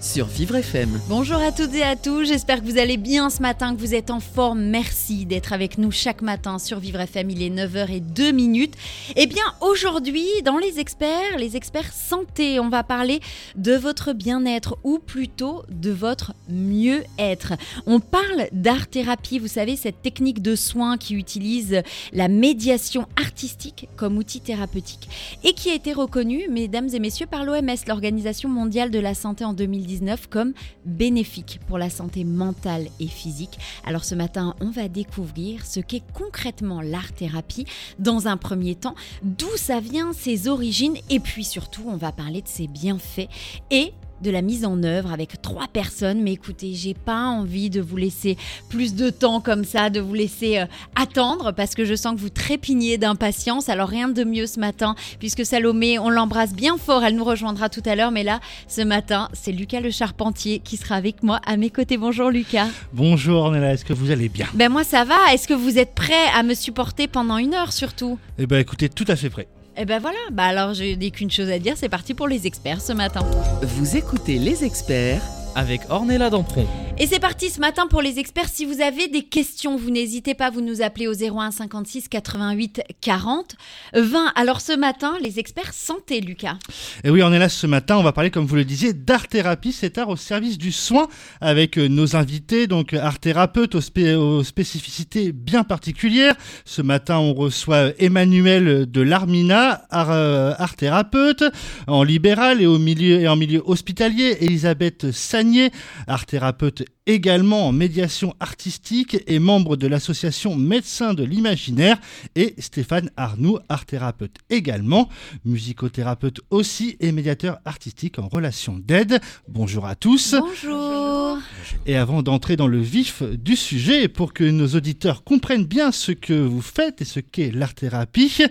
Sur Vivre FM. Bonjour à toutes et à tous, j'espère que vous allez bien ce matin, que vous êtes en forme. Merci d'être avec nous chaque matin sur Vivre FM, il est 9h02 minutes. Eh bien aujourd'hui, dans les experts, les experts santé, on va parler de votre bien-être ou plutôt de votre mieux-être. On parle d'art-thérapie, vous savez, cette technique de soins qui utilise la médiation artistique comme outil thérapeutique et qui a été reconnue, mesdames et messieurs, par l'OMS, l'Organisation mondiale de la santé en 2019, comme bénéfique pour la santé mentale et physique. Alors ce matin, on va découvrir ce qu'est concrètement l'art-thérapie dans un premier temps, d'où ça vient, ses origines, et puis surtout, on va parler de ses bienfaits et de la mise en œuvre avec trois personnes. Mais écoutez, j'ai pas envie de vous laisser plus de temps comme ça, de vous laisser euh, attendre parce que je sens que vous trépignez d'impatience. Alors rien de mieux ce matin puisque Salomé, on l'embrasse bien fort. Elle nous rejoindra tout à l'heure. Mais là, ce matin, c'est Lucas le Charpentier qui sera avec moi à mes côtés. Bonjour Lucas. Bonjour Ornella, est-ce que vous allez bien? Ben moi ça va. Est-ce que vous êtes prêt à me supporter pendant une heure surtout? Eh bien écoutez, tout à fait prêt. Eh ben voilà. Bah alors je n'ai qu'une chose à dire. C'est parti pour les experts ce matin. Vous écoutez les experts Avec Ornella Dampron. Et c'est parti ce matin pour les experts. Si vous avez des questions, vous n'hésitez pas, vous nous appelez au 01 56 88 40 20. Alors ce matin, les experts santé, Lucas. Et oui, on est là ce matin, on va parler, comme vous le disiez, d'art-thérapie, cet art au service du soin, avec euh, nos invités, donc art thérapeutes aux, spé- aux spécificités bien particulières. Ce matin, on reçoit Emmanuel de l'Armina, art, euh, thérapeute, en libéral et, au milieu, et en milieu hospitalier. Elisabeth Sagnier, art thérapeute également en médiation artistique et membre de l'association Médecins de l'Imaginaire. Et Stéphane Arnoux, art thérapeute également, musicothérapeute aussi et médiateur artistique en relation d'aide. Bonjour à tous. Bonjour. Et avant d'entrer dans le vif du sujet, pour que nos auditeurs comprennent bien ce que vous faites et ce qu'est l'art-thérapie,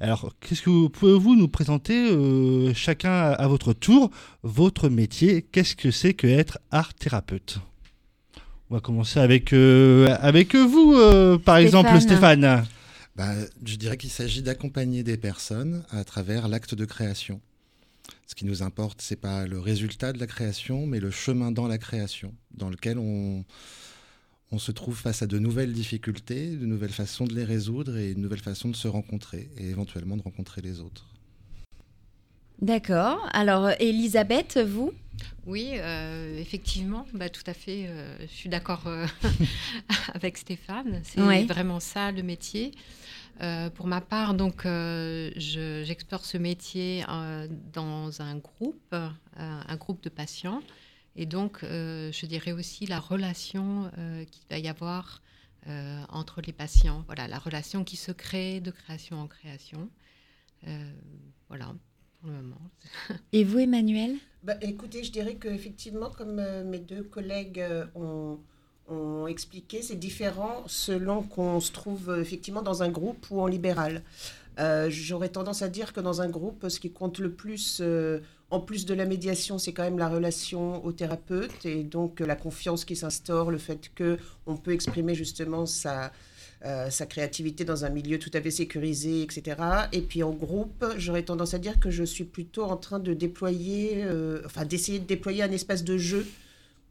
alors qu'est-ce que vous pouvez-vous nous présenter euh, chacun à votre tour votre métier? Qu'est-ce que c'est que être art-thérapeute On va commencer avec, euh, avec vous, euh, par exemple, Stéphane. Bah, je dirais qu'il s'agit d'accompagner des personnes à travers l'acte de création. Ce qui nous importe, c'est pas le résultat de la création, mais le chemin dans la création, dans lequel on, on se trouve face à de nouvelles difficultés, de nouvelles façons de les résoudre et une nouvelle façon de se rencontrer et éventuellement de rencontrer les autres. D'accord. Alors Elisabeth, vous? Oui, euh, effectivement, bah, tout à fait. euh, je suis d'accord euh, avec Stéphane. C'est Ouais. vraiment ça le métier. Pour ma part, donc, je- j'explore ce métier dans un groupe, un groupe de patients, et donc, je dirais aussi la relation qu'il va y avoir entre les patients. Voilà, la relation qui se crée de création en création. Voilà, pour le moment. et vous, Emmanuel? Bah, écoutez, je dirais qu'effectivement, comme euh, mes deux collègues euh, ont, ont expliqué, c'est différent selon qu'on se trouve euh, effectivement dans un groupe ou en libéral. Euh, J'aurais tendance à dire que dans un groupe, ce qui compte le plus, euh, en plus de la médiation, c'est quand même la relation au thérapeute et donc euh, la confiance qui s'instaure, le fait qu'on peut exprimer justement sa, euh, sa créativité dans un milieu tout à fait sécurisé, etc. Et puis en groupe, j'aurais tendance à dire que je suis plutôt en train de déployer, euh, enfin d'essayer de déployer un espace de jeu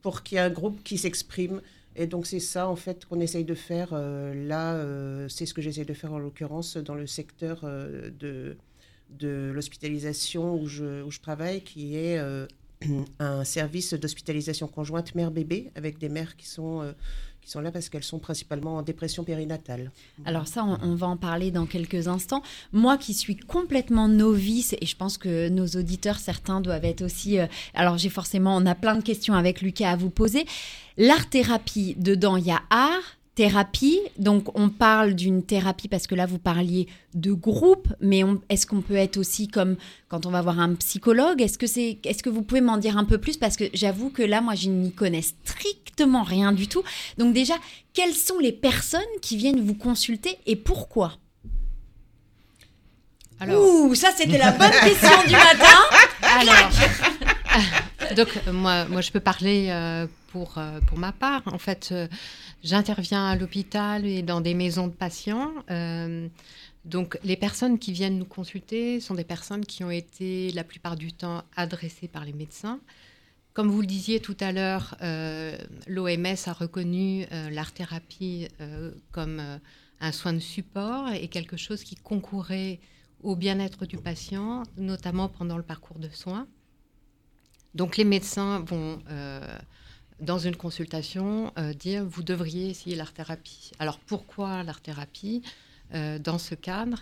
pour qu'il y ait un groupe qui s'exprime. Et donc c'est ça en fait qu'on essaye de faire euh, là, c'est ce que j'essaye de faire en l'occurrence dans le secteur de, de l'hospitalisation où je, où je travaille, qui est un service d'hospitalisation conjointe mère-bébé avec des mères qui sont, qui sont là parce qu'elles sont principalement en dépression périnatale. Alors ça, on, va en parler dans quelques instants. Moi qui suis complètement novice, et je pense que nos auditeurs, certains doivent être aussi... euh, alors j'ai forcément, on a plein de questions avec Lucas à vous poser. L'art-thérapie, dedans, il y a art, thérapie. Donc, on parle d'une thérapie parce que là, vous parliez de groupe, mais est-ce qu'on peut être aussi comme quand on va voir un psychologue? Est-ce que, c'est, est-ce que vous pouvez m'en dire un peu plus? Parce que j'avoue que là, moi, je n'y connais strictement rien du tout. Donc, déjà, quelles sont les personnes qui viennent vous consulter et pourquoi? Alors, Ouh, ça, c'était la bonne question du matin. Alors, donc euh, moi, moi, je peux parler euh, pour, euh, pour ma part. En fait, j'interviens à l'hôpital et dans des maisons de patients. Donc, les personnes qui viennent nous consulter sont des personnes qui ont été la plupart du temps adressées par les médecins. Comme vous le disiez tout à l'heure, l'OMS a reconnu l'art-thérapie comme un soin de support et quelque chose qui concourait au bien-être du patient, notamment pendant le parcours de soins. Donc les médecins vont, euh, dans une consultation, euh, dire vous devriez essayer l'art-thérapie. Alors pourquoi l'art-thérapie? Euh, Dans ce cadre,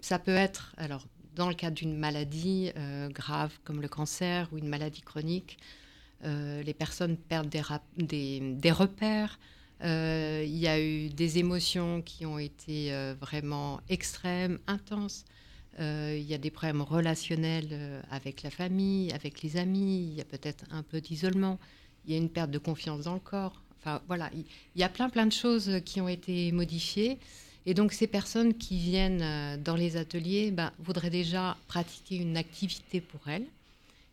ça peut être, alors dans le cadre d'une maladie grave comme le cancer ou une maladie chronique, les personnes perdent des, repères. Il y a eu des émotions qui ont été vraiment extrêmes, intenses. Euh, Il y a des problèmes relationnels euh, avec la famille, avec les amis. Il y a peut-être un peu d'isolement. Il y a une perte de confiance dans le corps. Enfin, voilà, il y a plein, plein de choses qui ont été modifiées. Et donc, ces personnes qui viennent euh, dans les ateliers ben, voudraient déjà pratiquer une activité pour elles,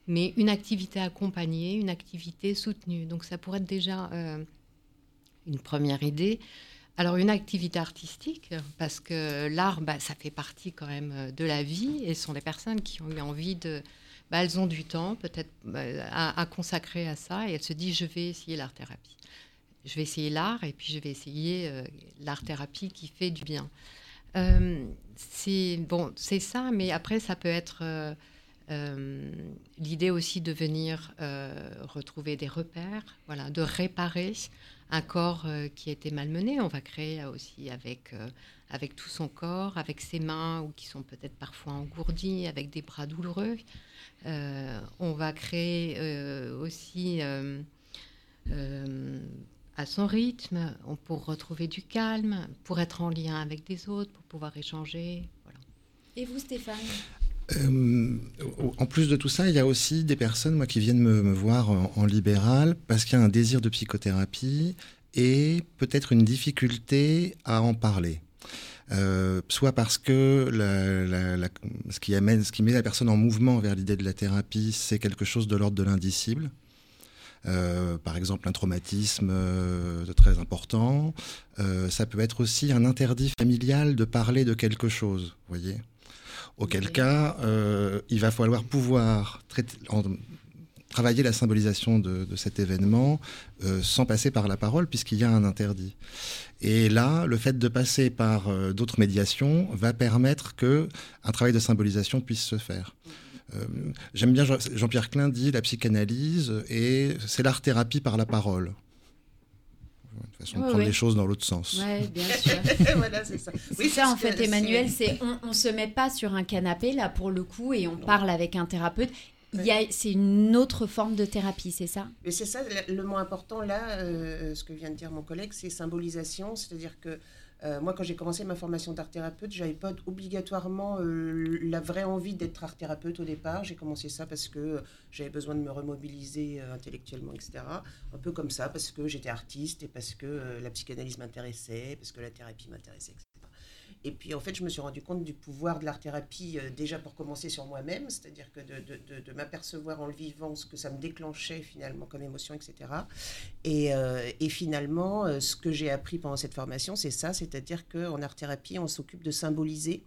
mais une activité accompagnée, une activité soutenue. Donc, ça pourrait être déjà une première idée. Alors, une activité artistique, parce que l'art, bah, ça fait partie quand même euh, de la vie, et ce sont des personnes qui ont eu envie de. bah, elles ont du temps, peut-être, bah, à, consacrer à ça, et elles se disent je vais essayer l'art-thérapie. Je vais essayer l'art, et puis je vais essayer euh, l'art-thérapie qui fait du bien. Euh, c'est bon, c'est ça, mais après, ça peut être. euh, euh, l'idée aussi de venir euh, retrouver des repères, voilà, de réparer un corps euh, qui a été malmené. On va créer aussi avec, euh, avec tout son corps, avec ses mains ou qui sont peut-être parfois engourdies, avec des bras douloureux. Euh, on va créer aussi à son rythme, pour retrouver du calme, pour être en lien avec des autres, pour pouvoir échanger. Et vous, Stéphane? Euh, en plus de tout ça, il y a aussi des personnes moi, qui viennent me, voir en, libéral parce qu'il y a un désir de psychothérapie et peut-être une difficulté à en parler. Euh, soit parce que ce, qui amène, ce qui met la personne en mouvement vers l'idée de la thérapie, c'est quelque chose de l'ordre de l'indicible. Euh, par exemple, un traumatisme très important. Ça peut être aussi un interdit familial de parler de quelque chose, voyez. Auquel cas, euh, il va falloir pouvoir travailler la symbolisation de, cet événement euh, sans passer par la parole, puisqu'il y a un interdit. Et là, le fait de passer par euh, d'autres médiations va permettre que un travail de symbolisation puisse se faire. J'aime bien Jean- Jean-Pierre Klein dit la psychanalyse et c'est l'art-thérapie par la parole. Façon de prendre les choses dans l'autre sens. Ouais, bien sûr. voilà, c'est ça. C'est Oui, ça en fait, Emmanuel, c'est- on, on se met pas sur un canapé là pour le coup et on parle avec un thérapeute. Il y a, c'est une autre forme de thérapie, c'est ça? Mais c'est ça, le, le mot important là, euh, ce que vient de dire mon collègue, c'est symbolisation. C'est-à-dire que euh, moi, quand j'ai commencé ma formation d'art thérapeute, j'avais pas obligatoirement euh, la vraie envie d'être art thérapeute au départ. J'ai commencé ça parce que j'avais besoin de me remobiliser euh, intellectuellement, etc. Un peu comme ça, parce que j'étais artiste et parce que euh, la psychanalyse m'intéressait, parce que la thérapie m'intéressait, etc. Et puis en fait, je me suis rendu compte du pouvoir de l'art-thérapie euh, déjà pour commencer sur moi-même, c'est-à-dire que de, m'apercevoir en le vivant ce que ça me déclenchait finalement comme émotion, etc. Et, euh, et finalement, euh, ce que j'ai appris pendant cette formation, c'est ça, c'est-à-dire qu'en art-thérapie, on s'occupe de symboliser.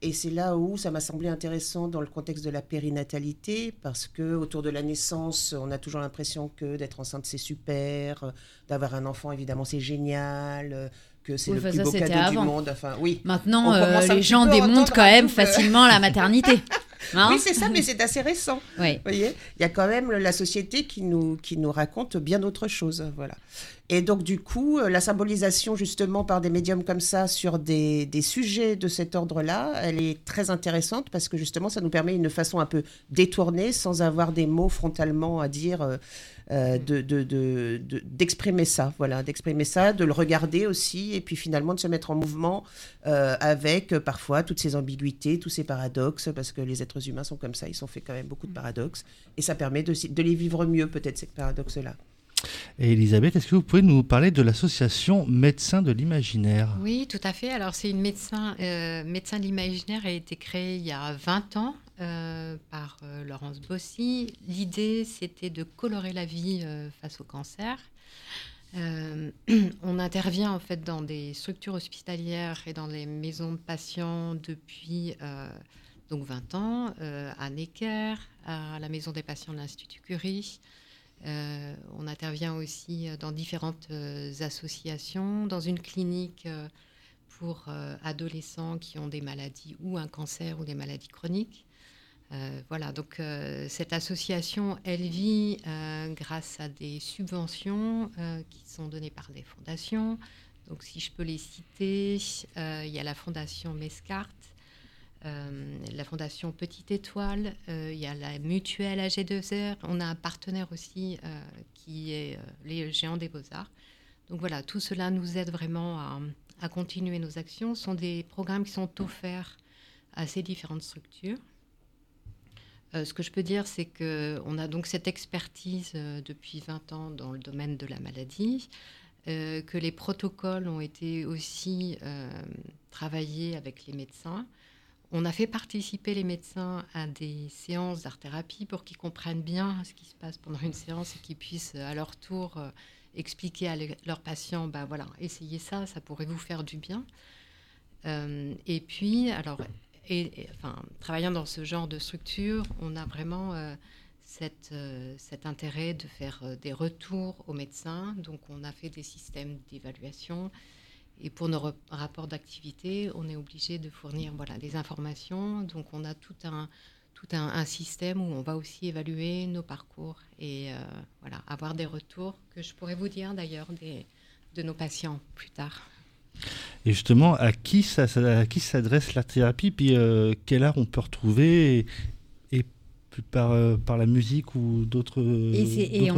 Et c'est là où ça m'a semblé intéressant dans le contexte de la périnatalité, parce que autour de la naissance, on a toujours l'impression que d'être enceinte c'est super, d'avoir un enfant évidemment c'est génial, que c'est Oui, le plus beau cadeau du monde. Enfin, oui. Maintenant, euh, les gens démontent quand même que- facilement la maternité. Hein oui, c'est ça, mais c'est assez récent. Oui. Vous voyez, il y a quand même la société qui nous, qui nous raconte bien autre chose. Voilà. Et donc, du coup, euh, la symbolisation, justement, par des médiums comme ça, sur des, des sujets de cet ordre-là, elle est très intéressante parce que, justement, ça nous permet une façon un peu détournée, sans avoir des mots frontalement à dire, euh, euh, de, de, de- de- d'exprimer ça, voilà, d'exprimer ça, de le regarder aussi, et puis finalement de se mettre en mouvement euh, avec euh, parfois toutes ces ambiguïtés, tous ces paradoxes, parce que les êtres humains sont comme ça, ils sont faits quand même beaucoup de paradoxes, et ça permet de, de les vivre mieux, peut-être, ces paradoxes-là. Et Elisabeth, est-ce que vous pouvez nous parler de l'association Médecins de l'Imaginaire? Oui, tout à fait. Alors, c'est une médecin, euh, médecin de l'imaginaire a été créée il y a 20 ans euh, par euh, Laurence Bossy. L'idée, c'était de colorer la vie euh, face au cancer. On intervient en fait dans des structures hospitalières et dans les maisons de patients depuis donc 20 ans, à Necker, à la maison des patients de l'Institut Curie. On intervient aussi dans différentes associations, dans une clinique pour adolescents qui ont des maladies ou un cancer ou des maladies chroniques. Euh, voilà, donc euh, cette association, elle vit euh, grâce à des subventions qui sont données par des fondations. Donc si je peux les citer, il y a la fondation Mescart, euh, la fondation Petite Étoile, il y a la mutuelle AG2R, on a un partenaire aussi qui est les Géants des Beaux-Arts. Donc voilà, tout cela nous aide vraiment à continuer nos actions. Ce sont des programmes qui sont offerts à ces différentes structures. Euh, ce que je peux dire, c'est qu'on a donc cette expertise euh, depuis 20 ans dans le domaine de la maladie, euh, que les protocoles ont été aussi travaillés avec les médecins. On a fait participer les médecins à des séances d'art-thérapie pour qu'ils comprennent bien ce qui se passe pendant une séance et qu'ils puissent à leur tour expliquer à le- leurs patients, bah voilà, essayez ça, ça pourrait vous faire du bien. Et puis, alors, et, enfin, travaillant dans ce genre de structure, on a vraiment euh, euh, cet intérêt de faire euh, des retours aux médecins. Donc, on a fait des systèmes d'évaluation. Et pour nos rapports d'activité, on est obligé de fournir voilà, des informations. Donc, on a tout un, tout un, système où on va aussi évaluer nos parcours et voilà, avoir des retours que je pourrais vous dire d'ailleurs de nos patients plus tard. Et justement, à qui s'adresse la thérapie? Puis euh, quel art on peut retrouver? Par, euh, par la musique ou d'autres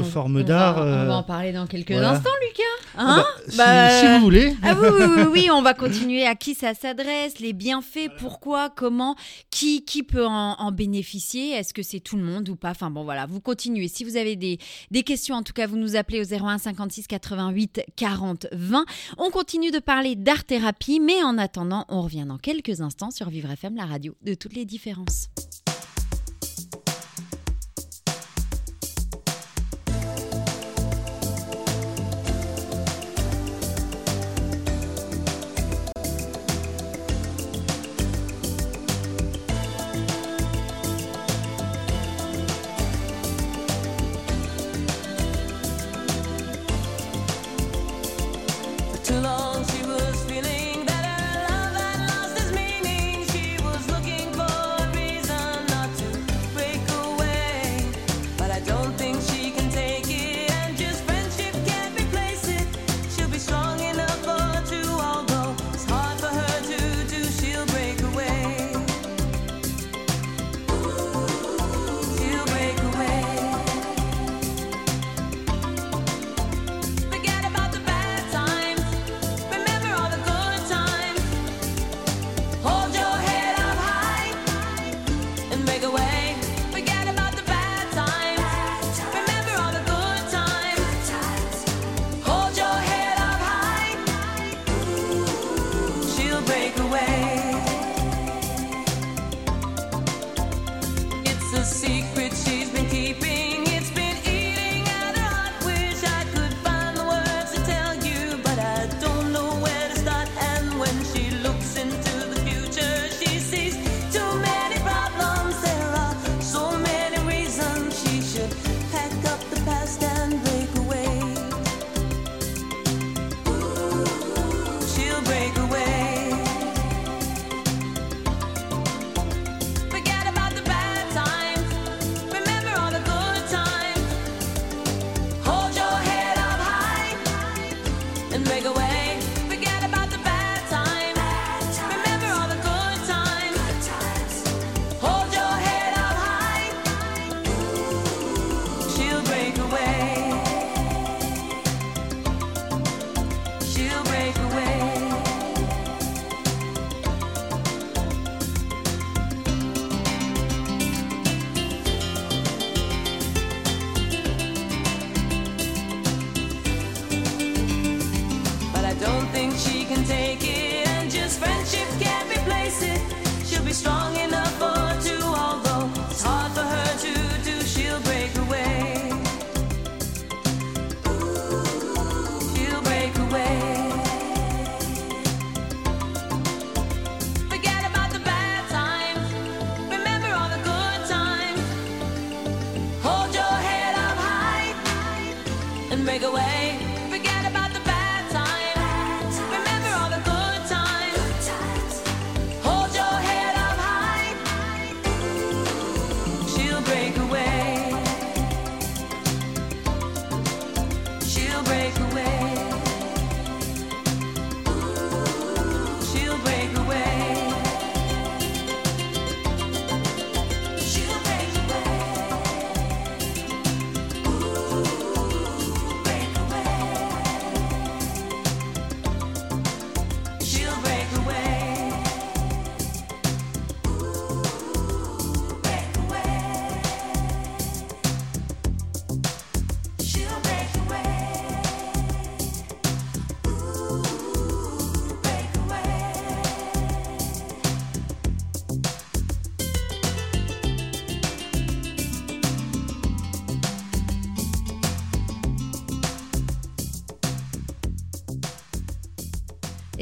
formes d'art On euh, va en parler dans quelques voilà. instants, Lucas. ah Hein bah, si- Bah, si, vous voulez. Ah oui, oui, oui, oui, on va continuer. À qui ça s'adresse, les bienfaits, pourquoi, comment, qui, qui peut en, en bénéficier Est-ce que c'est tout le monde ou pas? Enfin bon, voilà, vous continuez. Si vous avez des, des questions, en tout cas, vous nous appelez au 01 56 88 40 20. On continue de parler d'art-thérapie, mais en attendant, on revient dans quelques instants sur Vivre FM, la radio de toutes les différences.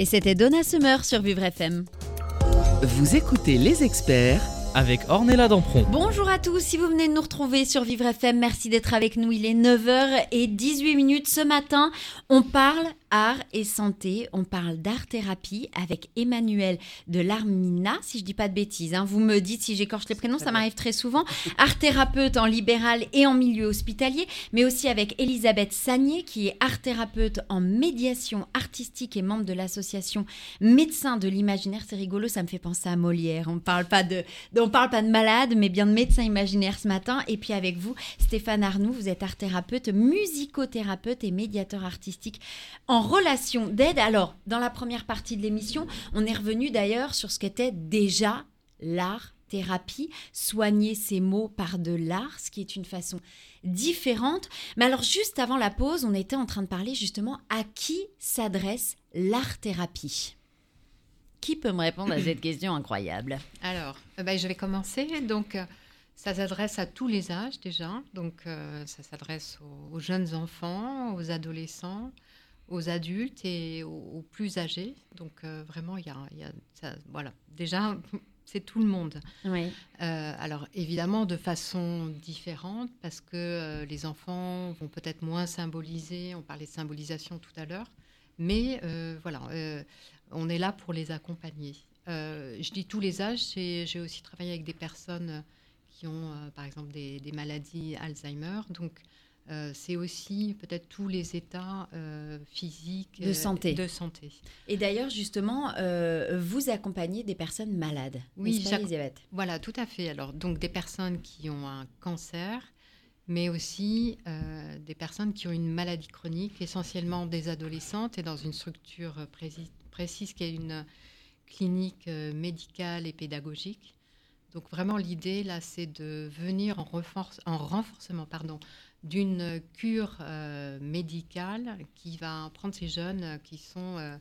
Et c'était Donna Summer sur Vivre FM. Vous écoutez les experts Avec Ornella Dampron. Bonjour à tous, si vous venez de nous retrouver sur Vivre FM, merci d'être avec nous. Il est 9h18 minutes ce matin. On parle art et santé, on parle d'art-thérapie avec Emmanuel de l'Armina, si je dis pas de bêtises. hein. Vous me dites si j'écorche les prénoms, ça m'arrive très souvent. Art-thérapeute en libéral et en milieu hospitalier, mais aussi avec Elisabeth Sagné, qui est art-thérapeute en médiation artistique et membre de l'association Médecins de l'imaginaire. C'est rigolo, ça me fait penser à Molière. On parle pas de, on parle pas de malade, mais bien de médecins imaginaires ce matin. Et puis avec vous, Stéphane Arnoux, vous êtes art-thérapeute, musicothérapeute et médiateur artistique en relation d'aide. Alors, dans la première partie de l'émission, on est revenu d'ailleurs sur ce qu'était déjà l'art thérapie, soigner ses mots par de l'art, ce qui est une façon différente. Mais alors, juste avant la pause, on était en train de parler justement à qui s'adresse l'art-thérapie. Qui peut me répondre à cette question incroyable? Alors, euh, ben, je vais commencer. Donc, euh, ça s'adresse à tous les âges déjà. Donc, euh, ça s'adresse aux, aux jeunes enfants, aux adolescents, aux adultes et aux, aux plus âgés. Donc, euh, vraiment, il y a, il y a ça, voilà. Déjà, c'est tout le monde. Oui. Euh, alors évidemment de façon différente parce que euh, les enfants vont peut-être moins symboliser, on parlait de symbolisation tout à l'heure, mais voilà, on est là pour les accompagner. Je dis tous les âges, j'ai j'ai aussi travaillé avec des personnes qui ont par exemple des, des maladies Alzheimer, donc euh, c'est aussi peut-être tous les états euh, physiques De euh, santé. de santé. Et d'ailleurs, justement, vous accompagnez des personnes malades. Oui, pas, Elisabeth? Voilà, tout à fait. Alors, donc des personnes qui ont un cancer, mais aussi des personnes qui ont une maladie chronique, essentiellement des adolescentes, et dans une structure précise qui est une clinique médicale et pédagogique. Donc vraiment, l'idée, là, c'est de venir en, renforce- en renforcement pardon, d'une cure euh, médicale qui va prendre ces jeunes euh, qui sont... euh,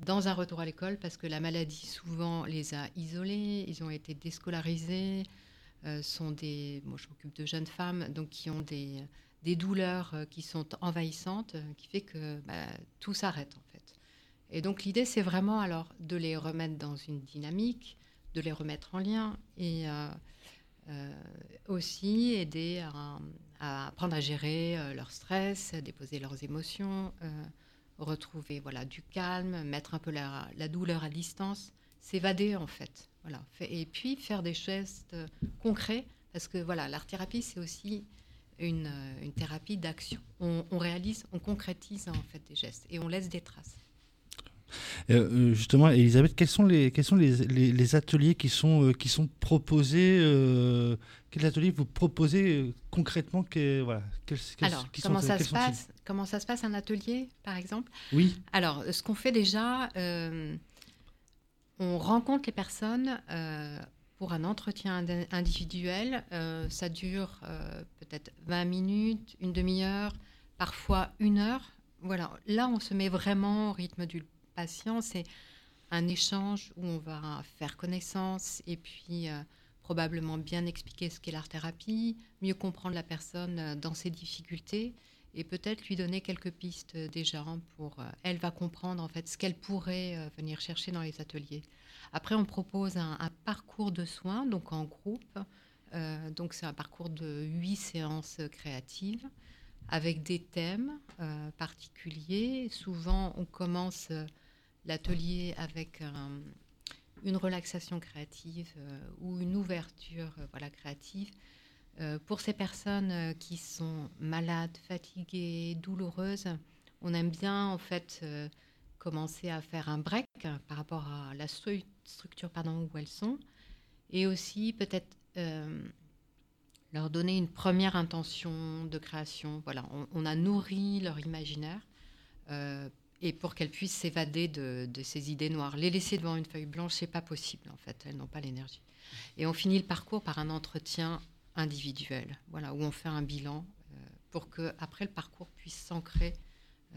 dans un retour à l'école parce que la maladie souvent les a isolés, ils ont été déscolarisés, sont des, moi je m'occupe de jeunes femmes donc qui ont des, des douleurs qui sont envahissantes, qui fait que bah, tout s'arrête en fait. Et donc l'idée c'est vraiment alors de les remettre dans une dynamique, de les remettre en lien et aussi aider à, apprendre à gérer euh, leur stress, déposer leurs émotions. euh, retrouver voilà du calme, mettre un peu la, douleur à distance, s'évader en fait. Voilà. Et puis faire des gestes euh, concrets parce que voilà, l'art thérapie c'est aussi une, euh, une thérapie d'action. On, on réalise, on concrétise en fait des gestes et on laisse des traces. Euh, justement, Elisabeth, quels sont les, quels sont les, les- les ateliers qui sont, euh, qui sont proposés euh, Quels ateliers vous proposez concrètement que, voilà, quels- quels- Alors, qui sont- comment ça se passe Comment ça se passe un atelier, par exemple? Oui, Alors, ce qu'on fait déjà, on rencontre les personnes pour un entretien ind- individuel. Ça dure peut-être 20 minutes, une demi-heure, parfois une heure. Voilà, là, on se met vraiment au rythme du C'est un échange où on va faire connaissance et puis euh, probablement bien expliquer ce qu'est l'art-thérapie, mieux comprendre la personne euh, dans ses difficultés et peut-être lui donner quelques pistes euh, déjà pour elle va comprendre en fait ce qu'elle pourrait venir chercher dans les ateliers. Après, on propose un, un parcours de soins donc en groupe. Donc c'est un parcours de huit séances créatives avec des thèmes particuliers. Souvent, on commence l'atelier avec un- une relaxation créative euh, ou une ouverture euh, voilà, créative. Euh, pour ces personnes euh, qui sont malades, fatiguées, douloureuses, on aime bien en fait euh, commencer à faire un break euh, par rapport à la stru- structure pardon, où elles sont et aussi peut-être euh, leur donner une première intention de création. Voilà, on, a nourri leur imaginaire euh, et pour qu'elles puissent s'évader de, de ces idées noires. Les laisser devant une feuille blanche, c'est pas possible en fait. Elles n'ont pas l'énergie. Et on finit le parcours par un entretien individuel, voilà, où on fait un bilan euh, pour que après le parcours puisse s'ancrer,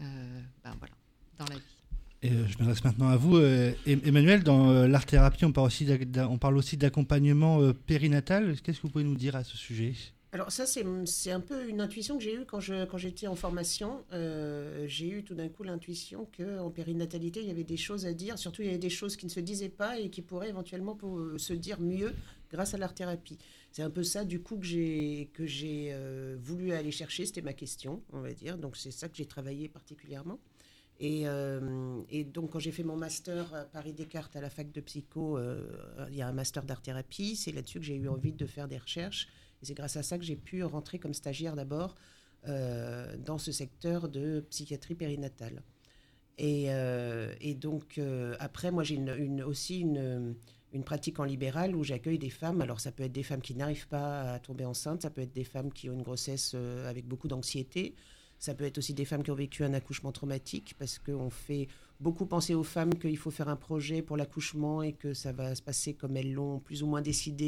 euh, ben voilà, dans la vie. Et euh, je m'adresse maintenant à vous, Em- Emmanuel. Dans euh, l'art-thérapie, on parle aussi d'accompagnement périnatal. Qu'est-ce que vous pouvez nous dire à ce sujet? Alors ça, c'est un peu une intuition que j'ai eue quand je- quand j'étais en formation. Euh, j'ai eu tout d'un coup l'intuition qu'en périnatalité, il y avait des choses à dire. Surtout, il y avait des choses qui ne se disaient pas et qui pourraient éventuellement euh, se dire mieux grâce à l'art-thérapie. C'est un peu ça, du coup, que j'ai euh, voulu aller chercher. C'était ma question, on va dire. Donc, c'est ça que j'ai travaillé particulièrement. Et, et donc, quand j'ai fait mon master à Paris Descartes à la fac de psycho, il y a un master d'art-thérapie. C'est là-dessus que j'ai eu envie de faire des recherches. Et c'est grâce à ça que j'ai pu rentrer comme stagiaire d'abord euh, dans ce secteur de psychiatrie périnatale. Et, euh, donc, euh, après, moi, j'ai aussi une, une pratique en libéral où j'accueille des femmes. Alors, ça peut être des femmes qui n'arrivent pas à tomber enceinte, ça peut être des femmes qui ont une grossesse avec beaucoup d'anxiété, ça peut être aussi des femmes qui ont vécu un accouchement traumatique parce qu'on fait beaucoup penser aux femmes qu'il faut faire un projet pour l'accouchement et que ça va se passer comme elles l'ont plus ou moins décidé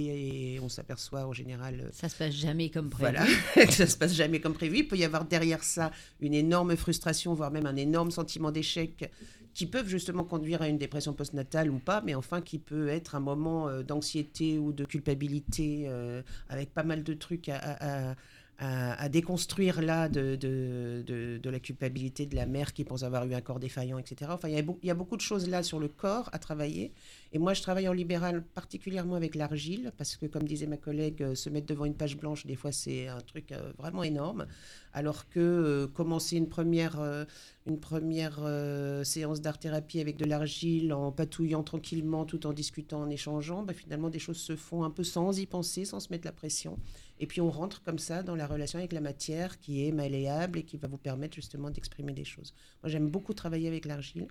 et on s'aperçoit en général euh, Ça se passe jamais comme prévu. voilà, ça se passe jamais comme prévu. Il peut y avoir derrière ça une énorme frustration, voire même un énorme sentiment d'échec, qui peuvent justement conduire à une dépression postnatale ou pas, mais enfin qui peut être un moment euh, d'anxiété ou de culpabilité, euh, avec pas mal de trucs à, à- à- à- à déconstruire là de, de, de- la culpabilité de la mère qui pense avoir eu un corps défaillant, etc. Enfin, il y, a, beaucoup de choses là sur le corps à travailler. Et moi, je travaille en libéral particulièrement avec l'argile, parce que, comme disait ma collègue, euh, se mettre devant une page blanche, des fois, c'est un truc euh, vraiment énorme. Alors que euh, commencer une première, euh, une première euh, séance d'art-thérapie avec de l'argile, en patouillant tranquillement, tout en discutant, en échangeant, bah, finalement, des choses se font un peu sans y penser, sans se mettre la pression. Et puis, on rentre comme ça dans la relation avec la matière qui est malléable et qui va vous permettre justement d'exprimer des choses. Moi, j'aime beaucoup travailler avec l'argile.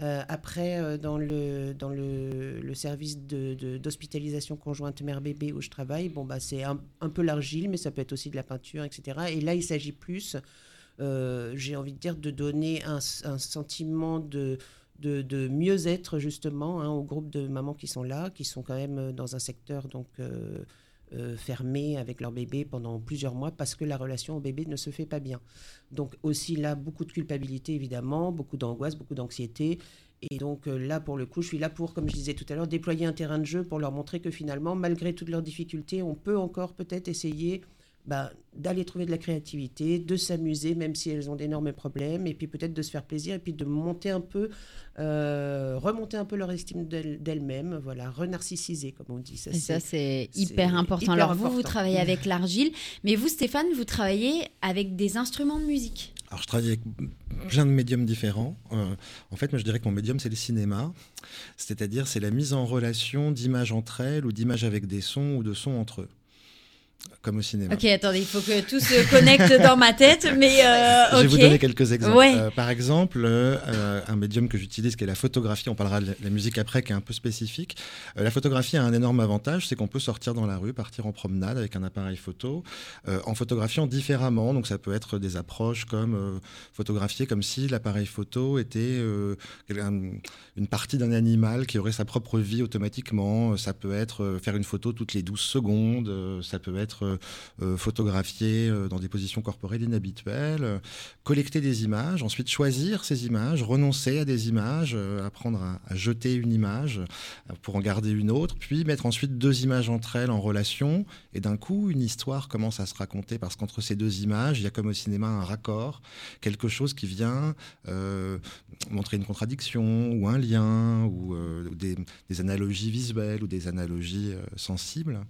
Euh, après, euh, dans le, dans le, service de- de- d'hospitalisation conjointe mère-bébé où je travaille, bon, bah, c'est un, peu l'argile, mais ça peut être aussi de la peinture, etc. Et là, il s'agit plus, euh, j'ai envie de dire, de donner un, sentiment de, de, de mieux-être, justement, hein, au groupe de mamans qui sont là, qui sont quand même dans un secteur donc, euh, euh, fermé avec leur bébé pendant plusieurs mois parce que la relation au bébé ne se fait pas bien. Donc aussi là, beaucoup de culpabilité évidemment, beaucoup d'angoisse, beaucoup d'anxiété. Et donc euh, là, pour le coup, je suis là pour, comme je disais tout à l'heure, déployer un terrain de jeu pour leur montrer que finalement, malgré toutes leurs difficultés, on peut encore peut-être essayer bah, d'aller trouver de la créativité, de s'amuser, même si elles ont d'énormes problèmes, et puis peut-être de se faire plaisir, et puis de monter un peu, euh, remonter un peu leur estime d'elles- d'elles-mêmes, voilà, renarcissiser, comme on dit. Ça, Et ça, c'est hyper important. hyper Alors, vous, vous travaillez avec l'argile, mais vous, Stéphane, vous travaillez avec des instruments de musique. Alors, je travaille avec plein de médiums différents. Euh, en fait, moi, je dirais que mon médium, c'est le cinéma. C'est-à-dire, c'est la mise en relation d'images entre elles ou d'images avec des sons ou de sons entre eux. Comme au cinéma. Ok, attendez, il faut que tout se connecte dans ma tête, mais euh, Je vais vous donner quelques exemples. Ouais. Euh, par exemple, euh, un médium que j'utilise qui est la photographie, on parlera de la- musique après qui est un peu spécifique. La photographie a un énorme avantage, c'est qu'on peut sortir dans la rue, partir en promenade avec un appareil photo, en photographiant différemment. Donc ça peut être des approches comme photographier comme si l'appareil photo était un- une partie d'un animal qui aurait sa propre vie automatiquement. Ça peut être faire une photo toutes les 12 secondes, ça peut être photographier euh, dans des positions corporelles inhabituelles, euh, collecter des images, ensuite choisir ces images, renoncer à des images, euh, apprendre à, jeter une image euh, pour en garder une autre, puis mettre ensuite deux images entre elles en relation, et d'un coup une histoire commence à se raconter parce qu'entre ces deux images, il y a comme au cinéma un raccord, quelque chose qui vient euh, montrer une contradiction ou un lien ou euh, des, analogies visuelles ou des analogies euh, sensibles.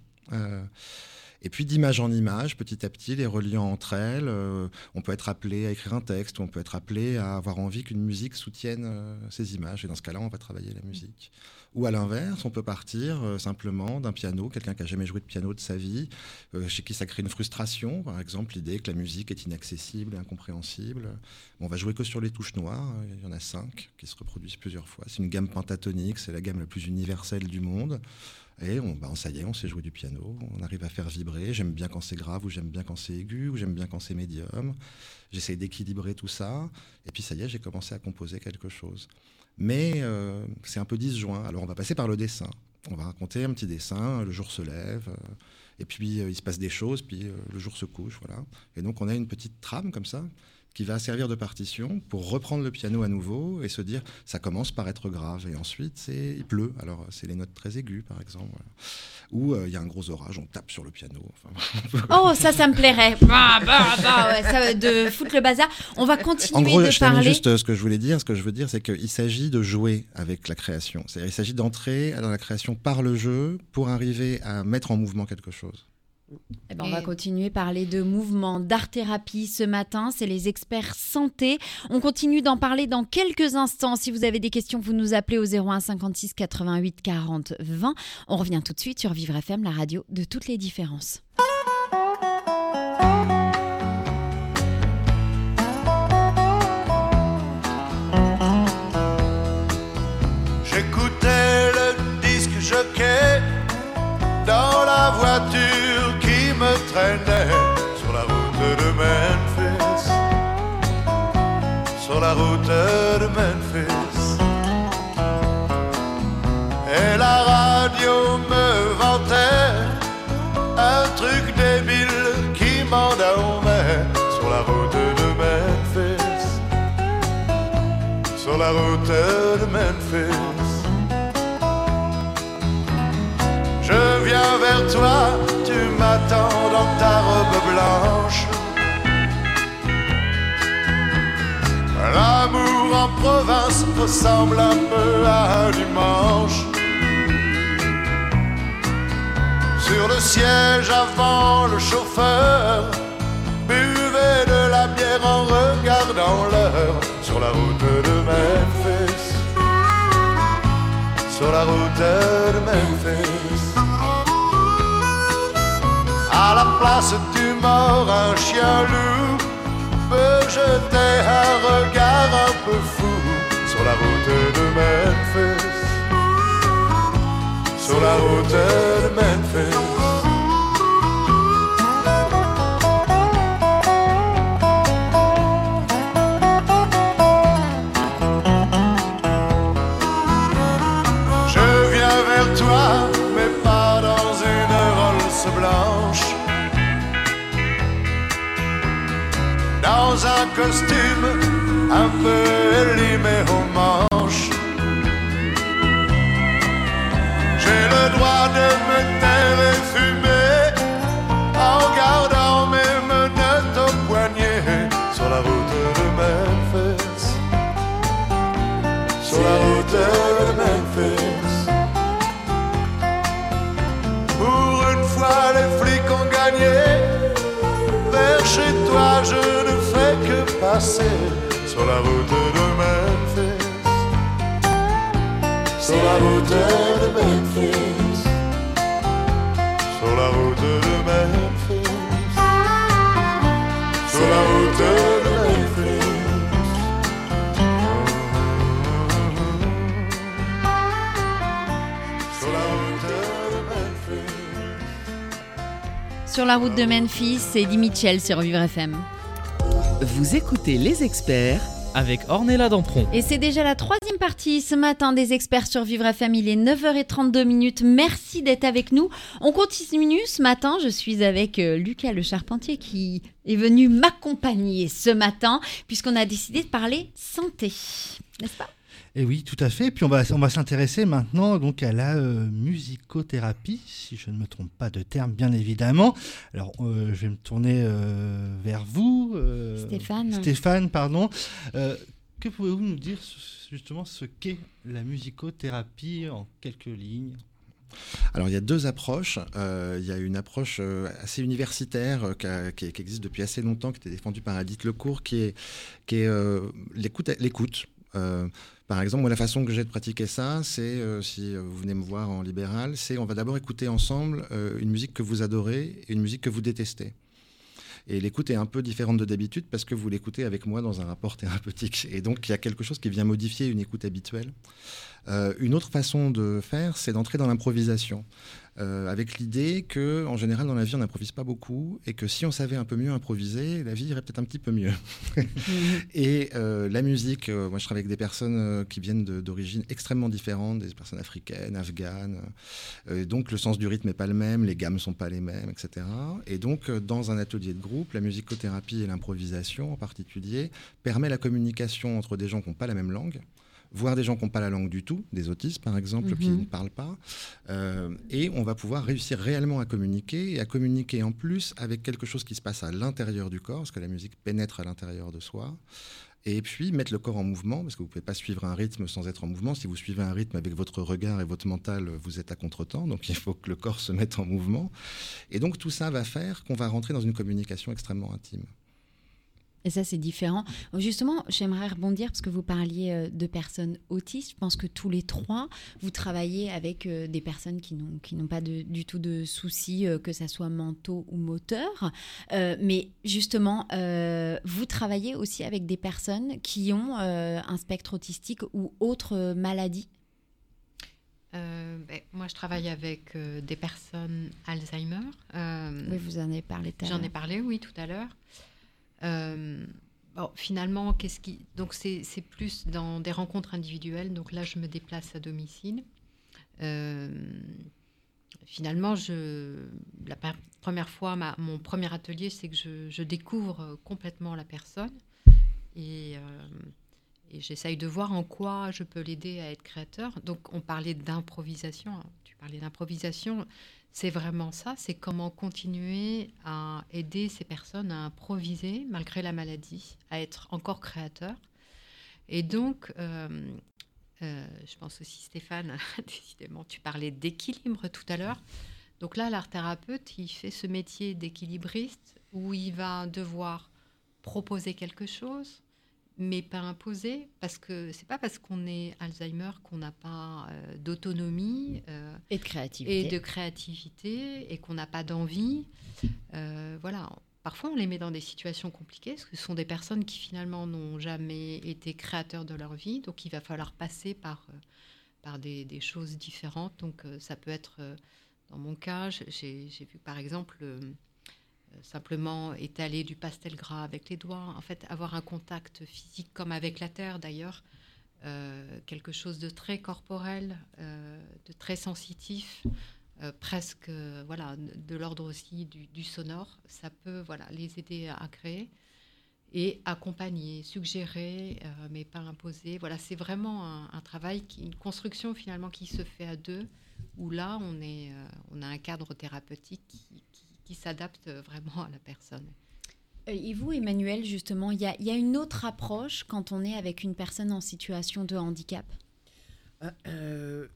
Et puis d'image en image, petit à petit, les reliant entre elles, euh, on peut être appelé à écrire un texte, ou on peut être appelé à avoir envie qu'une musique soutienne euh, ces images. Et dans ce cas-là, on va travailler la musique. Ou à l'inverse, on peut partir euh, simplement d'un piano, quelqu'un qui a jamais joué de piano de sa vie, chez qui ça crée une frustration, par exemple l'idée que la musique est inaccessible, incompréhensible. On va jouer que sur les touches noires, il y en a cinq qui se reproduisent plusieurs fois. C'est une gamme pentatonique, c'est la gamme la plus universelle du monde. Et on, bah, ça y est, on sait jouer du piano, on arrive à faire vibrer. J'aime bien quand c'est grave, ou j'aime bien quand c'est aigu, ou j'aime bien quand c'est médium. J'essaye d'équilibrer tout ça. Et puis ça y est, j'ai commencé à composer quelque chose. Mais euh, c'est un peu disjoint. Alors on va passer par le dessin. On va raconter un petit dessin, le jour se lève, euh, et puis euh, il se passe des choses, puis le jour se couche, voilà. Et donc on a une petite trame comme ça qui va servir de partition pour reprendre le piano à nouveau et se dire ça commence par être grave et ensuite c'est il pleut alors c'est les notes très aiguës par exemple voilà. ou euh, il y a un gros orage on tape sur le piano enfin, Oh, ça, ça me plairait. Bah, bah, bah, ouais, ça, de foutre le bazar. On va continuer En gros, de je parler. juste euh, ce que je voulais dire. Ce que je veux dire, c'est qu'il s'agit de jouer avec la création. C'est-à-dire, il s'agit d'entrer dans la création par le jeu pour arriver à mettre en mouvement quelque chose. Eh ben, on va continuer à parler de mouvement d'art-thérapie ce matin. C'est les experts santé. On continue d'en parler dans quelques instants. Si vous avez des questions, vous nous appelez au 01 56 88 40 20. On revient tout de suite sur Vivre FM, la radio de toutes les différences. Sur la route de Memphis. Sur la route de Memphis. Et la radio me vantait un truc débile qui m'endormait sur la route de Memphis. Sur la route de Memphis. Je viens vers toi, ta robe blanche. L'amour en province ressemble un peu à un dimanche. Sur le siège avant le chauffeur, buvait de la bière en regardant l'heure sur la route de Memphis. Sur la route de Memphis. À la place du mort, un chien loup peut jeter un regard un peu fou sur la route de Memphis. Sur la route de Memphis. Costume un peu élimé aux manches. J'ai le droit de me taire sur la route de Memphis, sur la route de Memphis, sur la route de Memphis, sur la route de Memphis. Sur la route de Memphis, c'est Dimitri Mitchell sur Vivre FM. Vous écoutez les experts Avec Ornella Dampron. Et c'est déjà la troisième partie ce matin des experts sur Vivre FM. Il est 9h32 minutes. Merci d'être avec nous. On continue ce matin. Je suis avec euh, Lucas le charpentier qui est venu m'accompagner ce matin puisqu'on a décidé de parler santé. N'est-ce pas? Et oui, tout à fait. Puis on va, on va s'intéresser maintenant donc à la euh, musicothérapie, si je ne me trompe pas de terme, bien évidemment. Alors, euh, je vais me tourner euh, vers vous, euh, Stéphane. Stéphane, pardon. Euh, que pouvez-vous nous dire justement ce qu'est la musicothérapie en quelques lignes? Alors il y a deux approches. Euh, il y a une approche euh, assez universitaire euh, qui, a- qui- qui existe depuis assez longtemps, qui était défendue par Edith Lecourt, qui est, qui est euh, l'écoute. l'écoute. Par exemple, moi, la façon que j'ai de pratiquer ça, c'est, euh, si euh, vous venez me voir en libéral, c'est on va d'abord écouter ensemble euh, une musique que vous adorez et une musique que vous détestez. Et l'écoute est un peu différente de d'habitude parce que vous l'écoutez avec moi dans un rapport thérapeutique. Et donc, il y a quelque chose qui vient modifier une écoute habituelle. Une autre façon de faire, c'est d'entrer dans l'improvisation. Euh, avec l'idée que, en général, dans la vie, on n'improvise pas beaucoup et que si on savait un peu mieux improviser, la vie irait peut-être un petit peu mieux. et euh, la musique, euh, moi je travaille avec des personnes qui viennent d'origines extrêmement différentes, des personnes africaines, afghanes. Donc le sens du rythme n'est pas le même, les gammes sont pas les mêmes, etc. Et donc dans un atelier de groupe, la musicothérapie et l'improvisation en particulier permet la communication entre des gens qui n'ont pas la même langue voire des gens qui n'ont pas la langue du tout, des autistes par exemple, qui Mhm. ne parlent pas. Euh, et on va pouvoir réussir réellement à communiquer et à communiquer en plus avec quelque chose qui se passe à l'intérieur du corps, parce que la musique pénètre à l'intérieur de soi. Et puis mettre le corps en mouvement, parce que vous ne pouvez pas suivre un rythme sans être en mouvement. Si vous suivez un rythme avec votre regard et votre mental, vous êtes à contretemps. Donc il faut que le corps se mette en mouvement. Et donc tout ça va faire qu'on va rentrer dans une communication extrêmement intime. Et ça, c'est différent. Justement, j'aimerais rebondir parce que vous parliez euh, de personnes autistes. Je pense que tous les trois, vous travaillez avec euh, des personnes qui n'ont, qui n'ont pas de- du tout de soucis, euh, que ça soit mentaux ou moteurs. Euh, mais justement, euh, vous travaillez aussi avec des personnes qui ont euh, un spectre autistique ou autre maladie. Euh, ben, moi, je travaille avec euh, des personnes Alzheimer. Euh, Oui, vous en avez parlé tout à J'en ai parlé, oui, tout à l'heure. Euh, finalement, donc c'est plus dans des rencontres individuelles. Donc là, je me déplace à domicile. Euh, finalement, la première fois, mon premier atelier, c'est que je, découvre euh, complètement la personne et, euh, et j'essaye de voir en quoi je peux l'aider à être créateur. Donc, on parlait d'improvisation. hein. Tu parlais d'improvisation. C'est vraiment ça, c'est comment continuer à aider ces personnes à improviser malgré la maladie, à être encore créateur. Et donc, euh, euh, je pense aussi Stéphane, décidément, tu parlais d'équilibre tout à l'heure. Donc là, l'art thérapeute, il fait ce métier d'équilibriste où il va devoir proposer quelque chose, mais pas imposer, parce que c'est pas parce qu'on est Alzheimer qu'on n'a pas euh, d'autonomie. euh, Et de créativité. et de créativité et qu'on n'a pas d'envie. Euh, voilà. Parfois, on les met dans des situations compliquées parce que ce sont des personnes qui finalement n'ont jamais été créateurs de leur vie. Donc, il va falloir passer par, par des, des choses différentes. Donc, ça peut être, dans mon cas, j'ai vu par exemple simplement étaler du pastel gras avec les doigts. En fait, avoir un contact physique comme avec la terre d'ailleurs. Euh, quelque chose de très corporel, euh, de très sensitif, euh, presque euh, voilà, de l'ordre aussi du, sonore. Ça peut voilà, les aider à, créer et accompagner, suggérer, euh, mais pas imposer. Voilà, c'est vraiment un, travail, une construction finalement qui se fait à deux, où là, on, est, euh, on a un cadre thérapeutique qui- qui s'adapte vraiment à la personne. Euh, Et vous, Emmanuel, justement, il y a, il y a une autre approche quand on est avec une personne en situation de handicap? Euh, euh,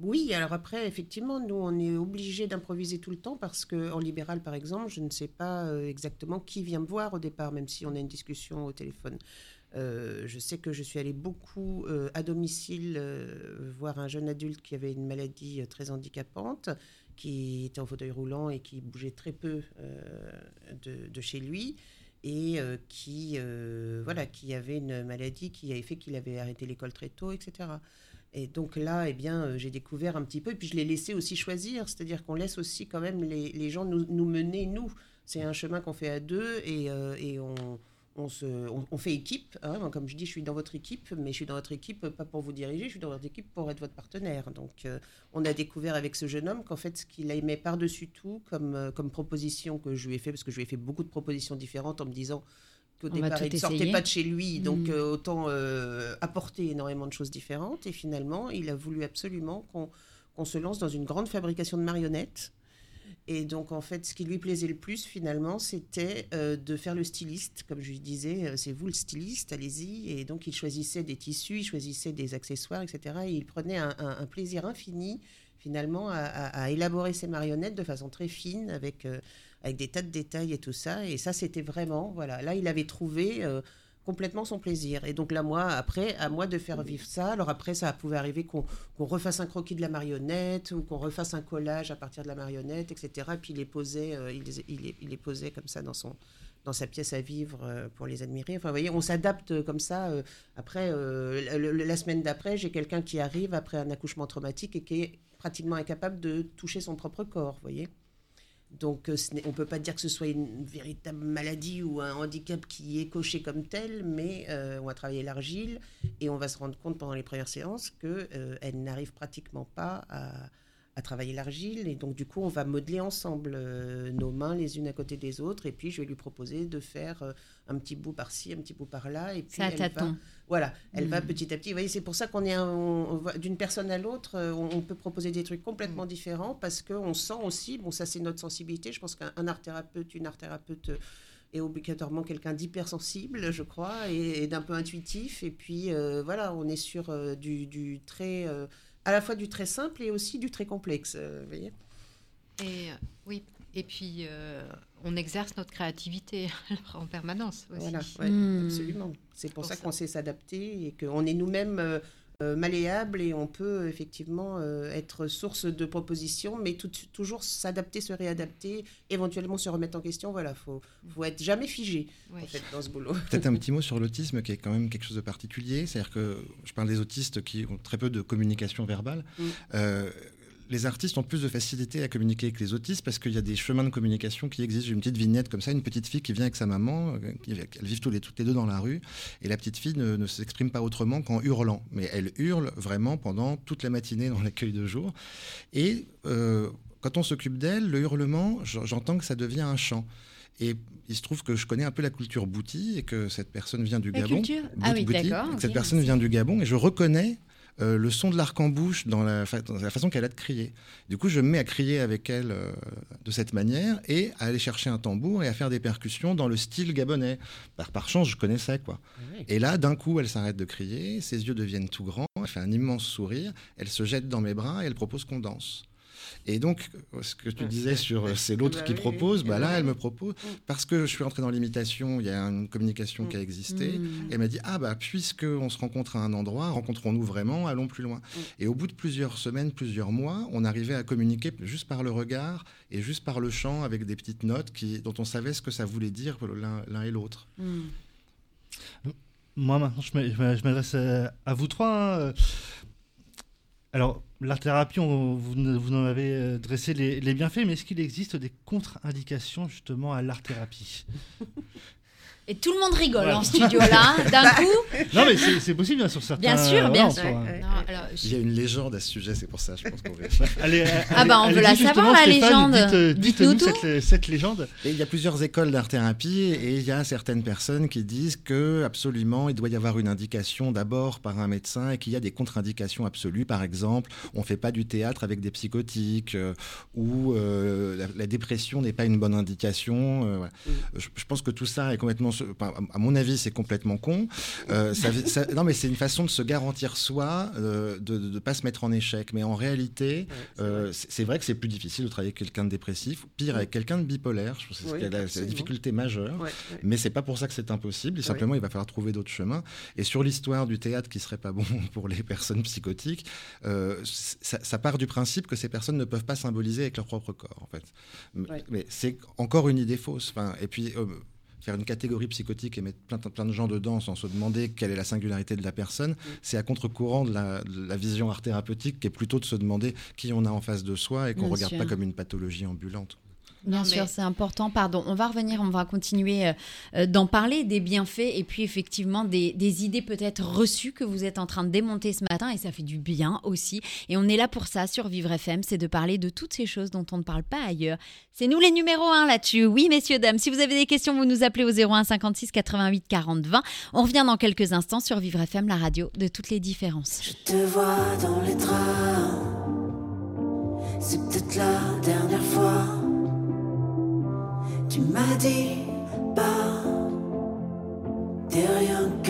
oui, alors après, effectivement, nous, on est obligé d'improviser tout le temps parce que en libéral, par exemple, je ne sais pas exactement qui vient me voir au départ, même si on a une discussion au téléphone. Euh, je sais que je suis allée beaucoup euh, à domicile euh, voir un jeune adulte qui avait une maladie très handicapante, qui était en fauteuil roulant et qui bougeait très peu euh, de, chez lui et euh, qui, euh, voilà, qui avait une maladie qui avait fait qu'il avait arrêté l'école très tôt, etc. Et donc là, eh bien, j'ai découvert un petit peu, et puis je l'ai laissé aussi choisir, c'est-à-dire qu'on laisse aussi quand même les, les gens nous, nous mener, nous. C'est un chemin qu'on fait à deux, et, et on, on, se, on, on fait équipe. hein. Comme je dis, je suis dans votre équipe, mais je suis dans votre équipe pas pour vous diriger, je suis dans votre équipe pour être votre partenaire. Donc euh, on a découvert avec ce jeune homme qu'en fait, ce qu'il aimait par-dessus tout comme, euh, comme proposition que je lui ai fait, parce que je lui ai fait beaucoup de propositions différentes en me disant qu'au départ, il ne sortait pas de chez lui, donc Mm. euh, autant euh, apporter énormément de choses différentes. Et finalement, il a voulu absolument qu'on qu'on se lance dans une grande fabrication de marionnettes. Et donc, en fait, ce qui lui plaisait le plus, finalement, c'était euh, de faire le styliste. Comme je lui disais, euh, c'est vous le styliste, allez-y. Et donc, il choisissait des tissus, il choisissait des accessoires, etc. Et il prenait un, plaisir infini, finalement, à, élaborer ses marionnettes de façon très fine, avec, euh, avec des tas de détails et tout ça. Et ça, c'était vraiment, voilà, là, il avait trouvé complètement son plaisir. Et donc là, moi, après, à moi de faire vivre ça. Alors après, ça pouvait arriver qu'on refasse un croquis de la marionnette ou qu'on refasse un collage à partir de la marionnette, etc. Et puis il les posait, euh, il, il comme ça dans son dans sa pièce à vivre euh, pour les admirer. Enfin, vous voyez, on s'adapte euh, comme ça. euh, après, le- la semaine d'après, j'ai quelqu'un qui arrive après un accouchement traumatique et qui est pratiquement incapable de toucher son propre corps, vous voyez. Donc, euh, on ne peut pas dire que ce soit une véritable maladie ou un handicap qui est coché comme tel, mais euh, on va travailler l'argile et on va se rendre compte pendant les premières séances qu'elle n'arrive pratiquement pas à, à travailler l'argile. Et donc, du coup, on va modeler ensemble euh, nos mains les unes à côté des autres. Et puis, je vais lui proposer de faire euh, un petit bout par-ci, un petit bout par-là. Et puis, à elle va- voilà, elle va Mm. petit à petit. Vous voyez, c'est pour ça qu'on est d'une personne à l'autre, euh, on, on peut proposer des trucs complètement différents parce qu'on sent aussi, bon, ça c'est notre sensibilité. Je pense qu'un un art thérapeute, une art thérapeute est obligatoirement quelqu'un d'hypersensible, je crois, et, et d'un peu intuitif. Et puis euh, voilà, on est sur du, du très, à la fois du très simple et aussi du très complexe. euh, vous voyez Et euh, oui, et puis euh, on exerce notre créativité en permanence aussi. Voilà, ouais, Mm. absolument. C'est pour, Pour ça, ça. qu'on sait s'adapter et qu'on est nous-mêmes euh, malléables et on peut effectivement euh, être source de propositions, mais tout- toujours s'adapter, se réadapter, éventuellement se remettre en question. Voilà, faut, faut être jamais figé Oui. en fait dans ce boulot. Peut-être un petit mot sur l'autisme qui est quand même quelque chose de particulier. C'est-à-dire que je parle des autistes qui ont très peu de communication verbale. Mm. Euh, les artistes ont plus de facilité à communiquer avec les autistes parce qu'il y a des chemins de communication qui existent. Une petite vignette comme ça, une petite fille qui vient avec sa maman, euh, elles vivent tous les, toutes les deux dans la rue, et la petite fille ne, ne s'exprime pas autrement qu'en hurlant. Mais elle hurle vraiment pendant toute la matinée dans l'accueil de jour. Et euh, quand on s'occupe d'elle, le hurlement, j'entends que ça devient un chant. Et il se trouve que je connais un peu la culture bouti et que cette personne vient du La Gabon. culture? Ah oui, d'accord, cette personne merci. vient du Gabon et je reconnais euh, le son de l'arc-en-bouche dans la, fa- dans la façon qu'elle a de crier. Du coup, je me mets à crier avec elle euh, de cette manière et à aller chercher un tambour et à faire des percussions dans le style gabonais. Par, par chance, je connaissais quoi. Et là, d'un coup, elle s'arrête de crier, ses yeux deviennent tout grands, elle fait un immense sourire, elle se jette dans mes bras et elle propose qu'on danse. Et donc, ce que tu Ah, disais sur euh, c'est l'autre bah qui oui, propose, oui. bah là, elle me propose. Parce que je suis entré dans l'imitation, il y a une communication Mm. qui a existé. Mm. Elle m'a dit Ah, bah, puisque on se rencontre à un endroit, rencontrons-nous vraiment, allons plus loin. Mm. Et au bout de plusieurs semaines, plusieurs mois, on arrivait à communiquer juste par le regard et juste par le chant avec des petites notes qui, dont on savait ce que ça voulait dire l'un et l'autre. Mm. Moi, maintenant, je m'a- je m'a- je m'adresse à, à vous trois. hein. Alors, l'art-thérapie, on- vous, vous en avez euh, dressé les, les bienfaits, mais est-ce qu'il existe des contre-indications justement à l'art-thérapie Et tout le monde rigole en studio là, d'un coup. Non, mais c'est c'est possible, bien sûr, certains. Bien sûr, bien sûr. pourra- Ouais, Non, alors, Il y a une légende à ce sujet, c'est pour ça, je pense qu'on va. Allez, Ah bah, on veut la savoir, la Stéphane, légende. dites, euh, Dites-nous cette, cette légende. Et il y a plusieurs écoles d'art-thérapie et il y a certaines personnes qui disent que absolument il doit y avoir une indication d'abord par un médecin et qu'il y a des contre-indications absolues. Par exemple, on ne fait pas du théâtre avec des psychotiques euh, ou euh, la, la dépression n'est pas une bonne indication. euh, voilà. je, je pense que tout ça est complètement, à mon avis, c'est complètement con. Euh, ça- ça- non, mais c'est une façon de se garantir soi, euh, de ne pas se mettre en échec. Mais en réalité, euh, c'est vrai que c'est plus difficile de travailler avec quelqu'un de dépressif, pire avec quelqu'un de bipolaire. Je pense que c'est Oui, la- difficulté majeure. Ouais, ouais. Mais c'est pas pour ça que c'est impossible. Simplement, il va falloir trouver d'autres chemins. Et sur l'histoire du théâtre qui serait pas bon pour les personnes psychotiques, ça, ça part du principe que ces personnes ne peuvent pas symboliser avec leur propre corps, en fait. Mais, c'est encore une idée fausse. Enfin, et puis. Faire une catégorie psychotique et mettre plein, plein de gens dedans sans se demander quelle est la singularité de la personne, c'est à contre-courant de la, de la vision art thérapeutique qui est plutôt de se demander qui on a en face de soi et qu'on Bien regarde sûr. pas comme une pathologie ambulante. Bien Non, sûr, mais- c'est important. Pardon, on va revenir, on va continuer euh, euh, d'en parler des bienfaits et puis effectivement des, des idées peut-être reçues que vous êtes en train de démonter ce matin et ça fait du bien aussi. Et on est là pour ça sur Vivre FM, c'est de parler de toutes ces choses dont on ne parle pas ailleurs. C'est nous les numéros 1 là-dessus. Oui, messieurs, dames, si vous avez des questions, vous nous appelez au 01 56 88 40 20. On revient dans quelques instants sur Vivre FM, la radio de toutes les différences. Je te vois dans les draps. C'est peut-être la dernière fois. Tu m'as dit, bah, t'es rien qu'un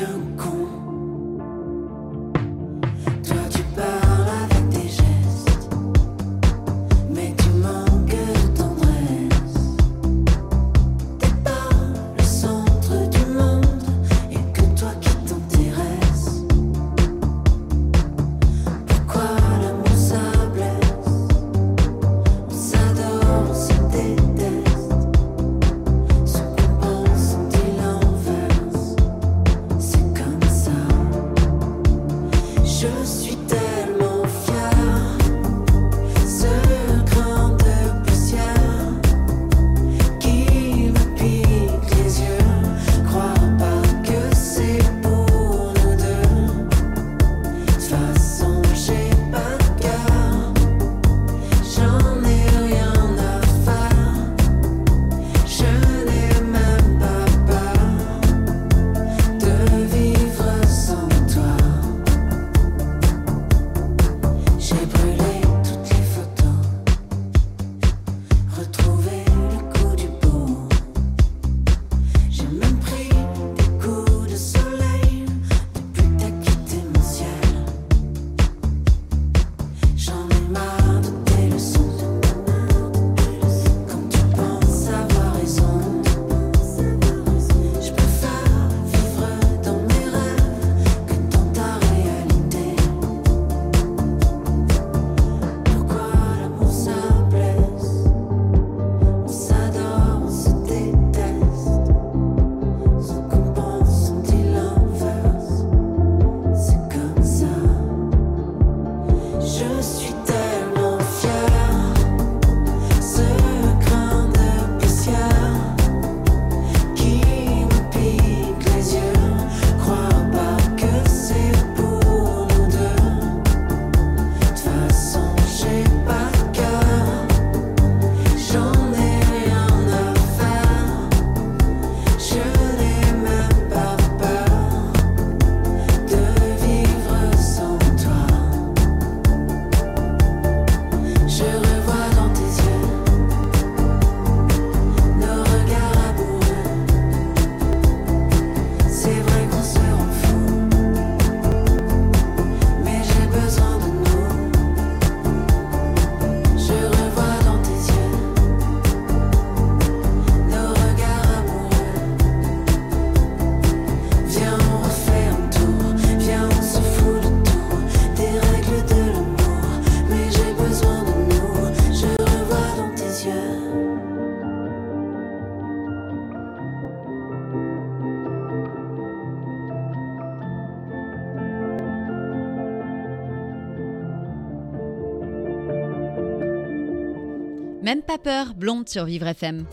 pas peur, blonde sur Vivre FM.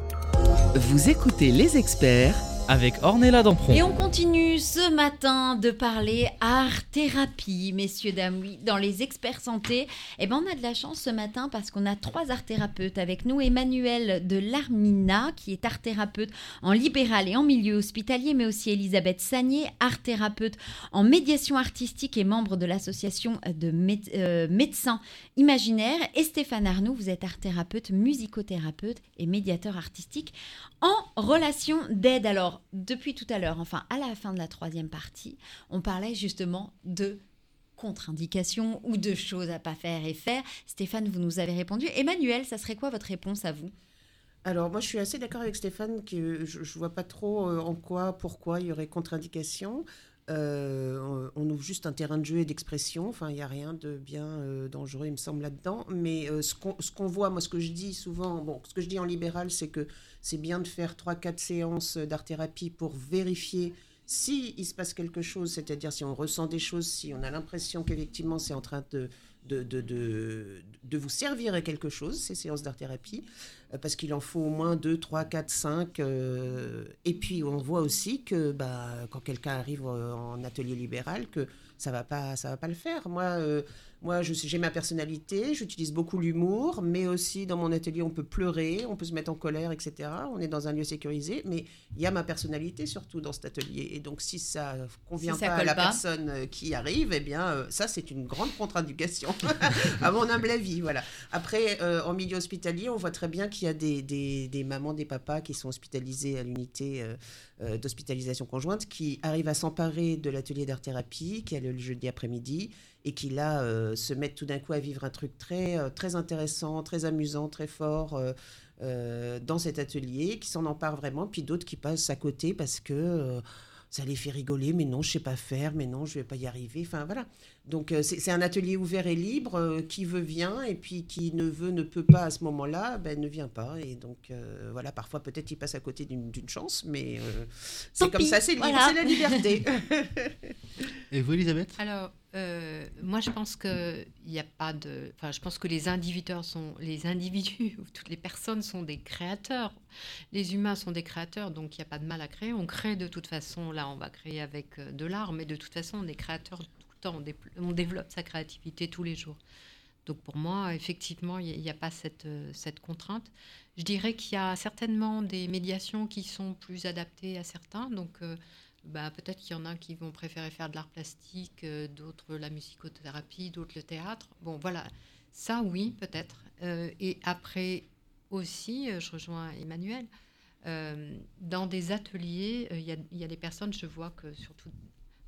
Vous écoutez les experts avec Ornella Dampron. Et on continue ce matin de parler art-thérapie, messieurs, dames, oui, dans les experts santé. Eh ben, on a de la chance ce matin parce qu'on a trois art-thérapeutes avec nous. Emmanuel de Larmina, qui est art-thérapeute en libéral et en milieu hospitalier, mais aussi Elisabeth Sagné, art-thérapeute en médiation artistique et membre de l'association de euh, médecins imaginaires. Et Stéphane Arnoux, vous êtes art-thérapeute, musicothérapeute et médiateur artistique en relation d'aide. Alors, depuis tout à l'heure, enfin à la fin de la troisième partie, on parlait justement de contre-indications ou de choses à pas faire et faire. Stéphane, vous nous avez répondu. Emmanuel, ça serait quoi votre réponse à vous? Alors moi je suis assez d'accord avec Stéphane que je ne vois pas trop euh, en quoi, pourquoi il y aurait contre-indication. Euh, on, nous juste un terrain de jeu et d'expression. Enfin, il n'y a rien de bien euh, dangereux, il me semble, là-dedans. Mais ce qu'on ce qu'on voit, moi, ce que je dis souvent, bon, ce que je dis en libéral, c'est que c'est bien de faire 3-4 séances d'art-thérapie pour vérifier si il se passe quelque chose, c'est-à-dire si on ressent des choses, si on a l'impression qu'effectivement c'est en train de, de, de, de, vous servir à quelque chose, ces séances d'art-thérapie, euh, parce qu'il en faut au moins 2, 3, 4, 5. et puis on voit aussi que bah, quand quelqu'un arrive euh, en atelier libéral, que ça va pas, ça va pas le faire. Moi, euh, moi, j'ai ma personnalité, j'utilise beaucoup l'humour, mais aussi dans mon atelier, on peut pleurer, on peut se mettre en colère, etc. On est dans un lieu sécurisé, mais il y a ma personnalité surtout dans cet atelier. Et donc, si ça convient Si ça pas à la pas. personne euh, qui arrive, eh bien, euh, ça, c'est une grande contre-indication, à mon humble avis. Voilà. Après, euh, en milieu hospitalier, on voit très bien qu'il y a des, des, des mamans, des papas qui sont hospitalisés à l'unité euh, d'hospitalisation conjointe, qui arrivent à s'emparer de l'atelier d'art-thérapie, qui a lieu le jeudi après-midi, et qui là euh, se mettent tout d'un coup à vivre un truc très, euh, très intéressant, très amusant, très fort. euh, euh, dans cet atelier, qui s'en emparent vraiment, puis d'autres qui passent à côté parce que euh, ça les fait rigoler, mais non, je sais pas faire, mais non, je vais pas y arriver. Enfin voilà. Donc euh, c'est c'est un atelier ouvert et libre. euh, qui veut vient, et puis qui ne veut, ne peut pas à ce moment-là, ben, ne vient pas. Et donc euh, voilà, parfois peut-être il passe à côté d'une d'une chance, mais euh, Tant c'est comme pis, ça, c'est libre, voilà. c'est la liberté. Et vous, Elisabeth? Alors, euh, moi, je pense que il a pas de. Enfin, je pense que les individus sont les individus, ou toutes les personnes sont des créateurs. Les humains sont des créateurs, donc il n'y a pas de mal à créer. On crée de toute façon. Là, on va créer avec euh, de l'art, mais de toute façon, on est créateur tout le temps. On, dé- on développe sa créativité tous les jours. Donc pour moi, effectivement, il n'y a, pas cette, euh, cette contrainte. Je dirais qu'il y a certainement des médiations qui sont plus adaptées à certains. Donc bah, peut-être qu'il y en a qui vont préférer faire de l'art plastique, euh, d'autres la musicothérapie, d'autres le théâtre. Bon, voilà, ça oui, peut-être. Euh, et après aussi, euh, je rejoins Emmanuel, dans des ateliers, il y, y a des personnes, je vois que surtout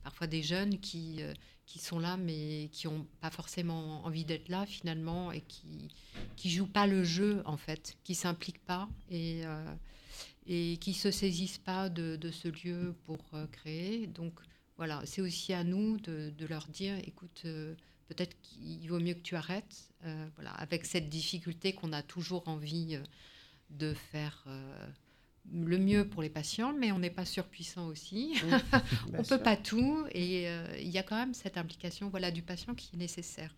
parfois des jeunes qui, qui sont là, mais qui n'ont pas forcément envie d'être là finalement et qui qui jouent pas le jeu en fait, qui s'impliquent pas et et qui se saisissent pas de, de ce lieu pour euh, créer. Donc voilà, c'est aussi à nous de, de leur dire, écoute, euh, peut-être qu'il vaut mieux que tu arrêtes. euh, voilà, avec cette difficulté qu'on a toujours envie de faire. le mieux pour les patients, mais on n'est pas surpuissant aussi. on peut pas tout, et euh, il y a quand même cette implication, voilà, du patient qui est nécessaire.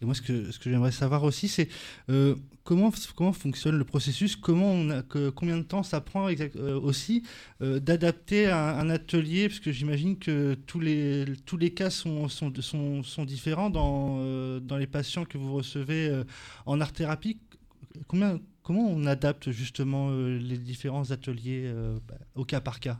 Et moi, ce que, ce que j'aimerais savoir aussi, c'est euh, comment, comment fonctionne le processus, comment on a, que, combien de temps ça prend exact, euh, aussi euh, d'adapter un, un atelier, parce que j'imagine que tous les, tous les cas sont, sont, sont, sont différents dans, dans les patients que vous recevez en art-thérapie. Combien, comment on adapte justement les différents ateliers au cas par cas?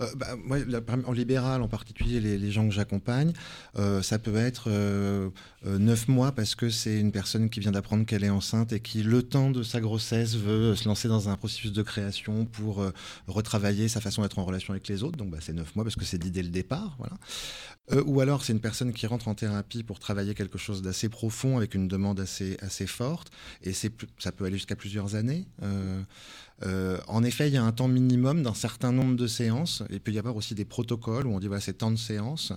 Euh, bah, moi, en libéral, en particulier les, gens que j'accompagne, euh, ça peut être euh, neuf mois parce que c'est une personne qui vient d'apprendre qu'elle est enceinte et qui, le temps de sa grossesse, veut se lancer dans un processus de création pour retravailler sa façon d'être en relation avec les autres. Donc, bah, c'est neuf mois parce que c'est dit le départ. Voilà. Ou alors, c'est une personne qui rentre en thérapie pour travailler quelque chose d'assez profond avec une demande assez, forte. Et ça peut aller jusqu'à plusieurs années. Euh, en effet, il y a un temps minimum d'un certain nombre de séances. Il peut y avoir aussi des protocoles où on dit voilà, c'est tant de séances.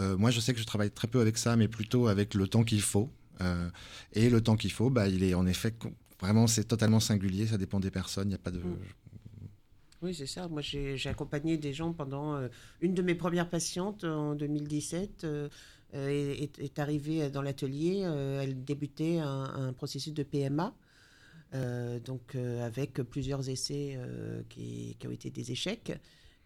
Euh, moi, je sais que je travaille très peu avec ça, mais plutôt avec le temps qu'il faut. Euh, et le temps qu'il faut, bah, il est en effet vraiment, c'est totalement singulier. Ça dépend des personnes. Il n'y a pas de. Mm. Oui, c'est ça. Moi, j'ai accompagné des gens pendant. une de mes premières patientes en 2017 euh, euh, est, est- arrivée dans l'atelier. elle débutait un, un processus de PMA. Euh, donc euh, avec plusieurs essais euh, qui, ont été des échecs.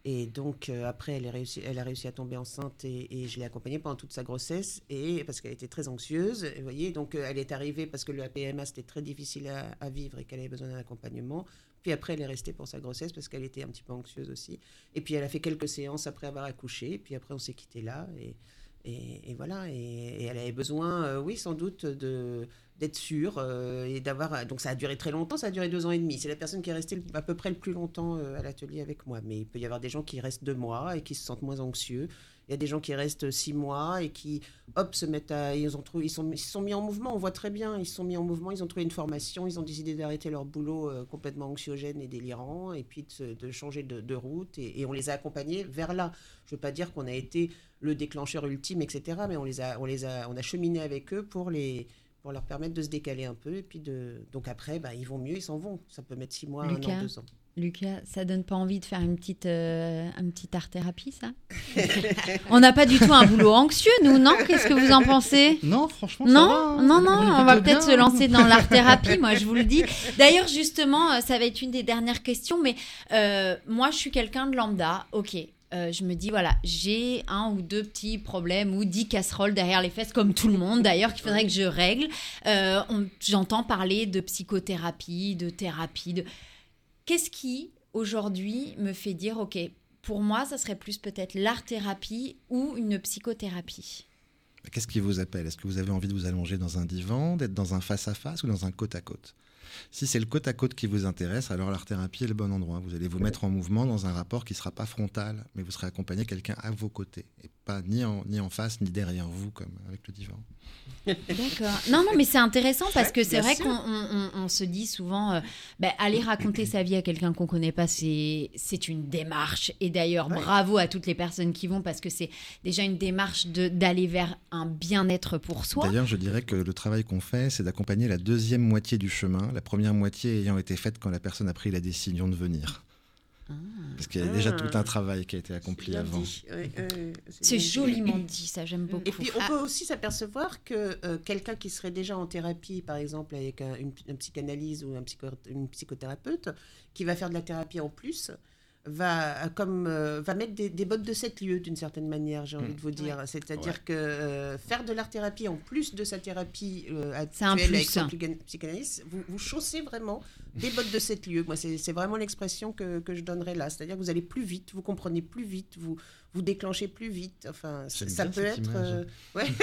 Et donc après, elle, a réussi à tomber enceinte et, je l'ai accompagnée pendant toute sa grossesse et parce qu'elle était très anxieuse. Vous voyez, donc elle est arrivée parce que le PMA c'était très difficile à, vivre et qu'elle avait besoin d'un accompagnement. Puis après, elle est restée pour sa grossesse parce qu'elle était un petit peu anxieuse aussi. Et puis elle a fait quelques séances après avoir accouché. Puis après, on s'est quitté là. Et, et, voilà. Et, elle avait besoin, euh, oui, sans doute, de d'être sûre euh, et d'avoir. Donc ça a duré très longtemps. Ça a duré deux ans et demi. C'est la personne qui est restée à peu près le plus longtemps euh, à l'atelier avec moi. Mais il peut y avoir des gens qui restent deux mois et qui se sentent moins anxieux Il y a des gens qui restent six mois et qui, hop, se mettent à. Ils, ont trouvé, ils, sont, ils se sont mis en mouvement, on voit très bien. Ils se sont mis en mouvement, ils ont trouvé une formation, ils ont décidé d'arrêter leur boulot euh, complètement anxiogène et délirant, et puis de, changer de, de route. Et, et on les a accompagnés vers là. Je ne veux pas dire qu'on a été le déclencheur ultime, etc., mais on, les a, on, les a, on a cheminé avec eux pour les pour leur permettre de se décaler un peu et puis de donc après bah, ils vont mieux ils s'en vont ça peut mettre six mois un an deux ans Lucas, ça donne pas envie de faire une petite, euh, un petit art thérapie, ça On n'a pas du tout un boulot anxieux, nous, non? Qu'est-ce que vous en pensez? Non, franchement, ça Non, va, hein. non, non, on va peut-être se lancer dans l'art thérapie, moi je vous le dis. D'ailleurs, justement, euh, ça va être une des dernières questions, mais euh, moi je suis quelqu'un de lambda, ok. Euh, je me dis, voilà, j'ai un ou deux petits problèmes ou dix casseroles derrière les fesses, comme tout le monde d'ailleurs, qu'il faudrait que je règle. Euh, J'entends parler de psychothérapie, de thérapie. De... Qu'est-ce qui, aujourd'hui, me fait dire, ok, pour moi, ça serait plus peut-être l'art-thérapie ou une psychothérapie? Qu'est-ce qui vous appelle? Est-ce que vous avez envie de vous allonger dans un divan, d'être dans un face-à-face ou dans un côte-à-côte? Si c'est le côte-à-côte qui vous intéresse, alors l'art-thérapie est le bon endroit. Vous allez vous mettre en mouvement dans un rapport qui ne sera pas frontal, mais vous serez accompagné quelqu'un à vos côtés, et pas ni en, ni en face, ni derrière vous, comme avec le divan. D'accord. Non, non, mais c'est intéressant parce que c'est vrai qu'on on- on- on se dit souvent, euh, ben, aller raconter sa vie à quelqu'un qu'on connaît pas, c'est c'est une démarche. Et d'ailleurs, Ouais. bravo à toutes les personnes qui vont parce que c'est déjà une démarche de- d'aller vers un bien-être pour soi. D'ailleurs, je dirais que le travail qu'on fait, c'est d'accompagner la deuxième moitié du chemin, la première moitié ayant été faite quand la personne a pris la décision de venir. Parce qu'il y a déjà Ah. tout un travail qui a été accompli avant. dit. Ouais, ouais, C'est joliment dit, ça j'aime beaucoup. Et puis, on Ah, peut aussi s'apercevoir que euh, quelqu'un qui serait déjà en thérapie, par exemple, avec un, une, une psychanalyse ou un psycho- une psychothérapeute, qui va faire de la thérapie en plus, va, comme, euh, va mettre des, des bottes de sept lieux, d'une certaine manière, j'ai envie Mm. de vous dire. C'est-à-dire Ouais. que euh, faire de l'art-thérapie en plus de sa thérapie euh, C'est un actuelle avec plus. son psychana- psychanalyste, vous, vous chaussez vraiment des bottes de sept lieux. Moi, c'est c'est vraiment l'expression que, que je donnerais là. C'est-à-dire que vous allez plus vite, vous comprenez plus vite, vous, vous déclenchez plus vite. Enfin, ça peut être... euh, ouais.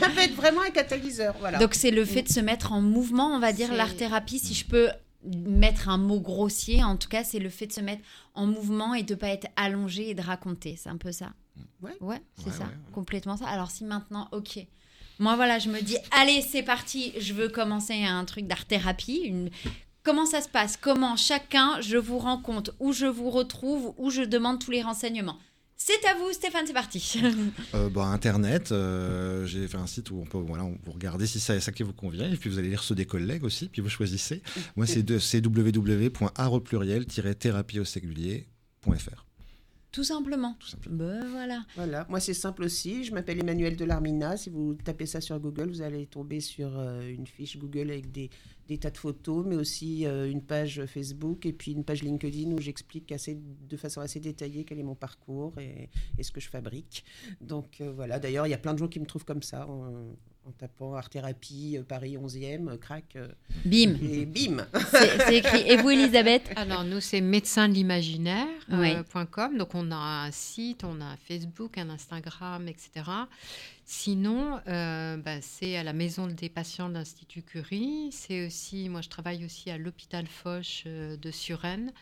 ça peut être vraiment un catalyseur. Voilà. Donc c'est le fait de se mettre en mouvement, on va dire l'art-thérapie, si je peux mettre un mot grossier, en tout cas c'est le fait de se mettre en mouvement et de pas être allongé et de raconter, c'est un peu ça. Ouais. Ouais, c'est Ouais, ça, ouais, complètement ça. Alors si maintenant, ok, moi voilà, je me dis, allez c'est parti, je veux commencer un truc d'art-thérapie, une... Comment ça se passe? Comment chacun, je vous rends compte, où je vous retrouve, où je demande tous les renseignements? C'est à vous Stéphane, c'est parti. Euh, bah, Internet, euh, j'ai fait un site où on peut, voilà, vous regardez si c'est ça qui vous convient, et puis vous allez lire ceux des collègues aussi, puis vous choisissez. Moi, c'est www.art au. Tout simplement. Tout simplement. Ben voilà. Voilà, moi c'est simple aussi. Je m'appelle Emmanuel Delarmina. Si vous tapez ça sur Google, vous allez tomber sur euh, une fiche Google avec des, des tas de photos, mais aussi euh, une page Facebook et puis une page LinkedIn où j'explique assez, de façon assez détaillée quel est mon parcours et, et ce que je fabrique. Donc euh, voilà, d'ailleurs, il y a plein de gens qui me trouvent comme ça en tapant Art Thérapie, euh, Paris 11e, euh, crac, euh, Bim. et bim C'est écrit. Et vous, Elisabeth? Alors, nous, c'est médecin de l'imaginaire euh, Oui. point .com. Donc, on a un site, on a un Facebook, un Instagram, etc. Sinon, euh, bah, c'est à la maison des patients de l'Institut Curie. C'est aussi, moi, je travaille aussi à l'hôpital Foch euh, de Suresnes,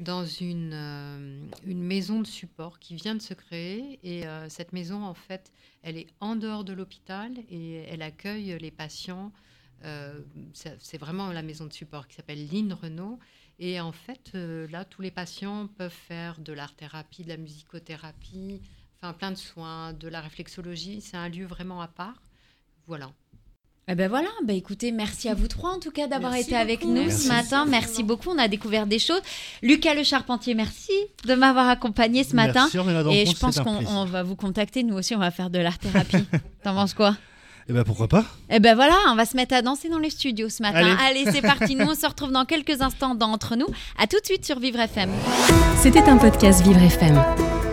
dans une, euh, une maison de support qui vient de se créer. Et cette maison, en fait, elle est en dehors de l'hôpital et elle accueille les patients. c'est vraiment la maison de support qui s'appelle Lynn Renault. Et en fait, là, tous les patients peuvent faire de l'art-thérapie, de la musicothérapie, enfin plein de soins, de la réflexologie. C'est un lieu vraiment à part. Voilà. Eh ben voilà, ben écoutez, merci à vous trois en tout cas d'avoir été avec beaucoup. nous Merci. ce matin. Merci beaucoup, on a découvert des choses. Lucas Le Charpentier, merci de m'avoir accompagné ce matin. Merci, Et je pense qu'on va vous contacter, nous aussi on va faire de l'art-thérapie. T'en penses quoi? Eh ben pourquoi pas? Eh ben voilà, on va se mettre à danser dans les studios ce matin. Allez. Allez, c'est parti, nous on se retrouve dans quelques instants dans Entre nous. À tout de suite sur Vivre FM. C'était un podcast Vivre FM.